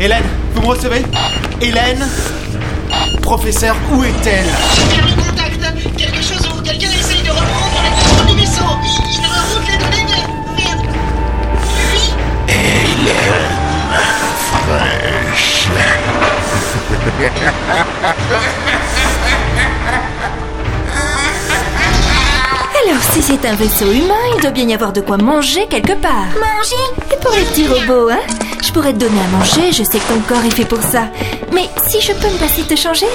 Hélène, vous me recevez? Hélène? Professeur, où est-elle? J'ai perdu contact. Quelque chose ou quelqu'un essaye de reprendre les contrôles du vaisseau. Il, il reroute les données, mais merde. Lui? Alors, si c'est un vaisseau humain, il doit bien y avoir de quoi manger quelque part. Manger? Et pour les petits robots, hein? Je pourrais te donner à manger, je sais que ton corps est fait pour ça. Mais si je peux me passer de te changer,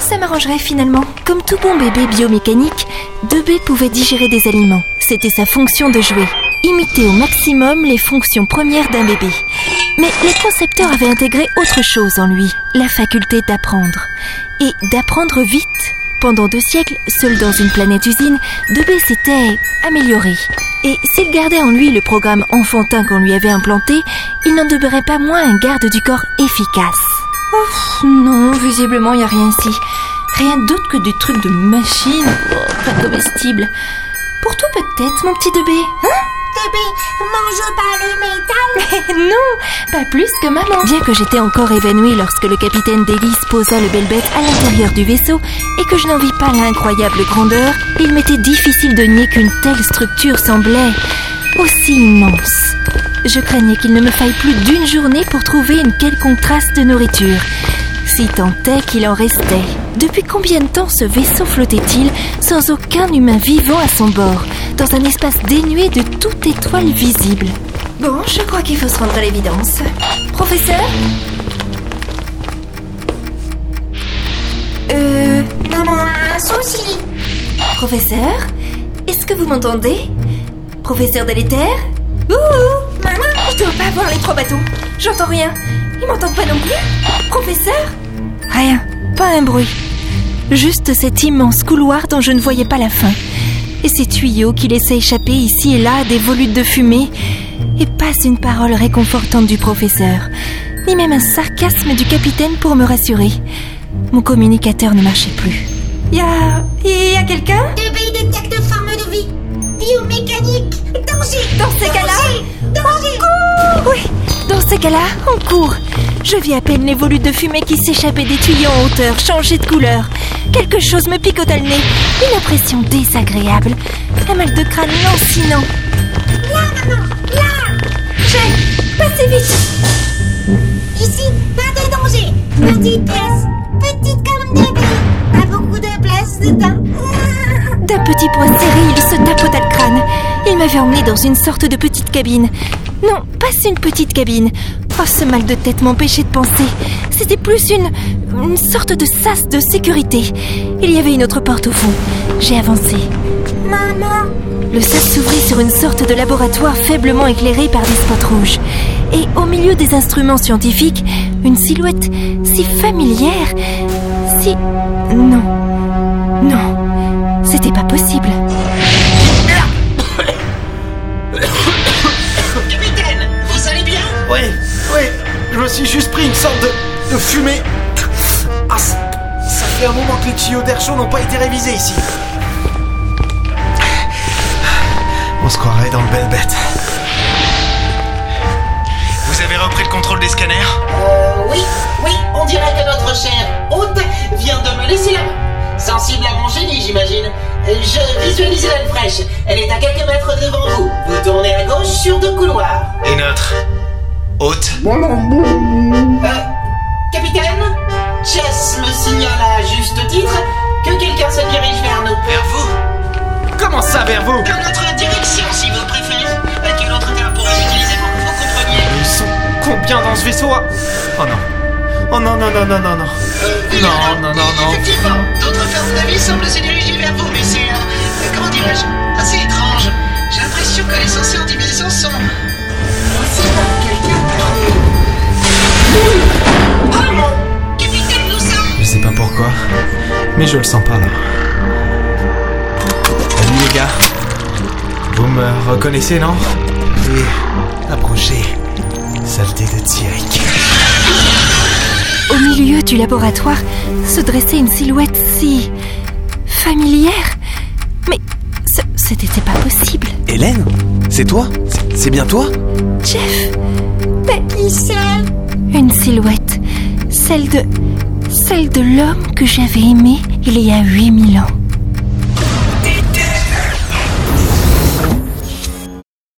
ça m'arrangerait finalement. Comme tout bon bébé biomécanique, 2B pouvait digérer des aliments. C'était sa fonction de jouer. Imiter au maximum les fonctions premières d'un bébé. Mais les concepteurs avaient intégré autre chose en lui, la faculté d'apprendre. Et d'apprendre vite. Pendant deux siècles, seul dans une planète usine, 2B s'était amélioré. Et s'il gardait en lui le programme enfantin qu'on lui avait implanté, il n'en demeurait pas moins un garde du corps efficace. Non, visiblement, il n'y a rien ici. Rien d'autre que des trucs de machine, oh, pas comestibles. Pour toi peut-être, mon petit 2B, hein? Bébé, mange pas le métal non, pas plus que maman. Bien que j'étais encore évanouie lorsque le capitaine Davis posa le bel bête à l'intérieur du vaisseau et que je n'en vis pas l'incroyable grandeur, il m'était difficile de nier qu'une telle structure semblait aussi immense. Je craignais qu'il ne me faille plus d'une journée pour trouver une quelconque trace de nourriture. Si tant est qu'il en restait. Depuis combien de temps ce vaisseau flottait-il sans aucun humain vivant à son bord, dans un espace dénué de toute étoile visible? Bon, je crois qu'il faut se rendre à l'évidence. Professeur? Euh... Maman un souci. Professeur Est-ce que vous m'entendez? Professeur Délétère Ouh Maman Je dois pas avoir les trois bateaux. J'entends rien. Ils m'entendent pas non plus Professeur? Rien. Pas un bruit. Juste cet immense couloir dont je ne voyais pas la fin. Et ces tuyaux qui laissaient échapper ici et là des volutes de fumée. Et pas une parole réconfortante du professeur. Ni même un sarcasme du capitaine pour me rassurer. Mon communicateur ne marchait plus. Y a... y a quelqu'un? Forme de vie. Biomécanique. Danger. Dans ces cas-là Danger. Oui, dans ces cas-là, on court. Je vis à peine les volutes de fumée qui s'échappaient des tuyaux en hauteur, changer de couleur. Quelque chose me picote le nez. Une impression désagréable. Un mal de crâne lancinant. Là, maman. Là. J'ai passé vite. Ici, pas de danger. Petite pièce. Petite comme bébé. Pas beaucoup de place dedans. D'un petit poing serré, il se tapota le crâne. Il m'avait emmené dans une sorte de petite cabine. Non, pas une petite cabine. Oh, ce mal de tête m'empêchait de penser. C'était plus une, une sorte de sas de sécurité. Il y avait une autre porte au fond. J'ai avancé. Maman. Le sas s'ouvrit sur une sorte de laboratoire faiblement éclairé par des spots rouges. Et au milieu des instruments scientifiques, une silhouette si familière, si... Non. Non. C'était pas possible. Sorte de, de fumée. Ah, ça, ça fait un moment que les tuyaux d'air chaud n'ont pas été révisés ici. On se croirait dans le bel bête. Vous avez repris le contrôle des scanners? Euh, oui, oui, on dirait que notre chère hôte vient de me laisser la main. Sensible à mon génie, j'imagine. Je visualise l'aile fraîche. Elle est à quelques mètres devant vous. Vous tournez à gauche sur deux couloirs. Et notre hôte Euh, capitaine Chess me signale à juste titre que quelqu'un se dirige vers nous. Vers vous Comment ça, vers vous? Dans notre direction, si vous préférez. Euh, Quel autre terme pourrais-je utiliser pour que vous compreniez Ils sont combien dans ce vaisseau? Oh non. Oh non, non, non, non, non, non. Oui, Non, non, non, non. Effectivement, d'autres formes de vie semblent se diriger vers vous, mais c'est, euh, euh, comment dirais-je, mais je le sens pas là. Salut les gars. Vous me reconnaissez, non? Oui. Approchez. Saleté de Thierry. Au milieu du laboratoire se dressait une silhouette si familière. Mais ce- c'était pas possible. Hélène C'est toi? C'est- bien toi? Jeff, Une silhouette, celle de... celle de l'homme que j'avais aimé il y a 8000 ans.